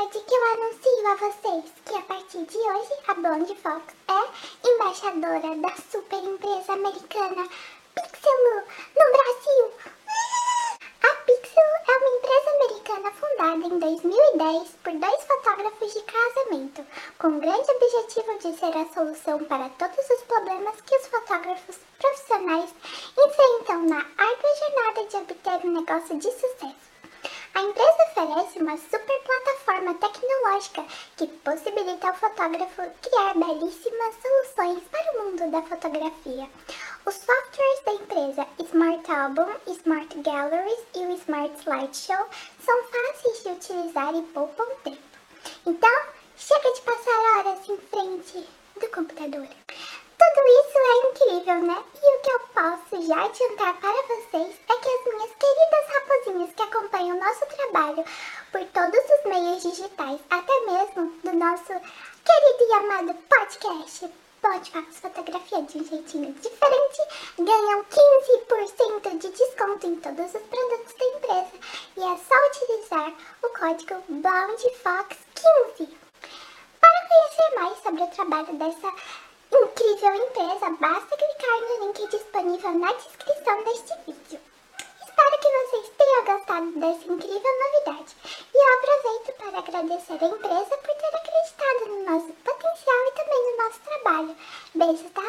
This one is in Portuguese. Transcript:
anuncio a vocês que a partir de hoje a Blonde Fox é embaixadora da super empresa americana Pixelu no Brasil. A Pixel é uma empresa americana fundada em 2010 por dois fotógrafos de casamento, com o grande objetivo de ser a solução para todos os problemas que os fotógrafos profissionais enfrentam na árdua jornada de obter um negócio de sucesso. A empresa oferece uma super plataforma tecnológica que possibilita ao fotógrafo criar belíssimas soluções para o mundo da fotografia. Os softwares da empresa Smart Album, Smart Galleries e o Smart Slideshow são fáceis de utilizar e poupam tempo. Então, chega de passar horas em frente do computador. Tudo isso é incrível, né? E o que eu posso já adiantar para vocês é que as minhas queridas acompanham o nosso trabalho por todos os meios digitais, até mesmo do nosso querido e amado podcast, Pode fazer fotografia de um jeitinho diferente, ganham 15% de desconto em todos os produtos da empresa e é só utilizar o código BLONDEFOX15. Para conhecer mais sobre o trabalho dessa incrível empresa, basta clicar no link disponível na descrição deste vídeo. Espero que vocês tenham participado dessa incrível novidade e eu aproveito para agradecer a empresa por ter acreditado no nosso potencial e também no nosso trabalho. Beijo, tá?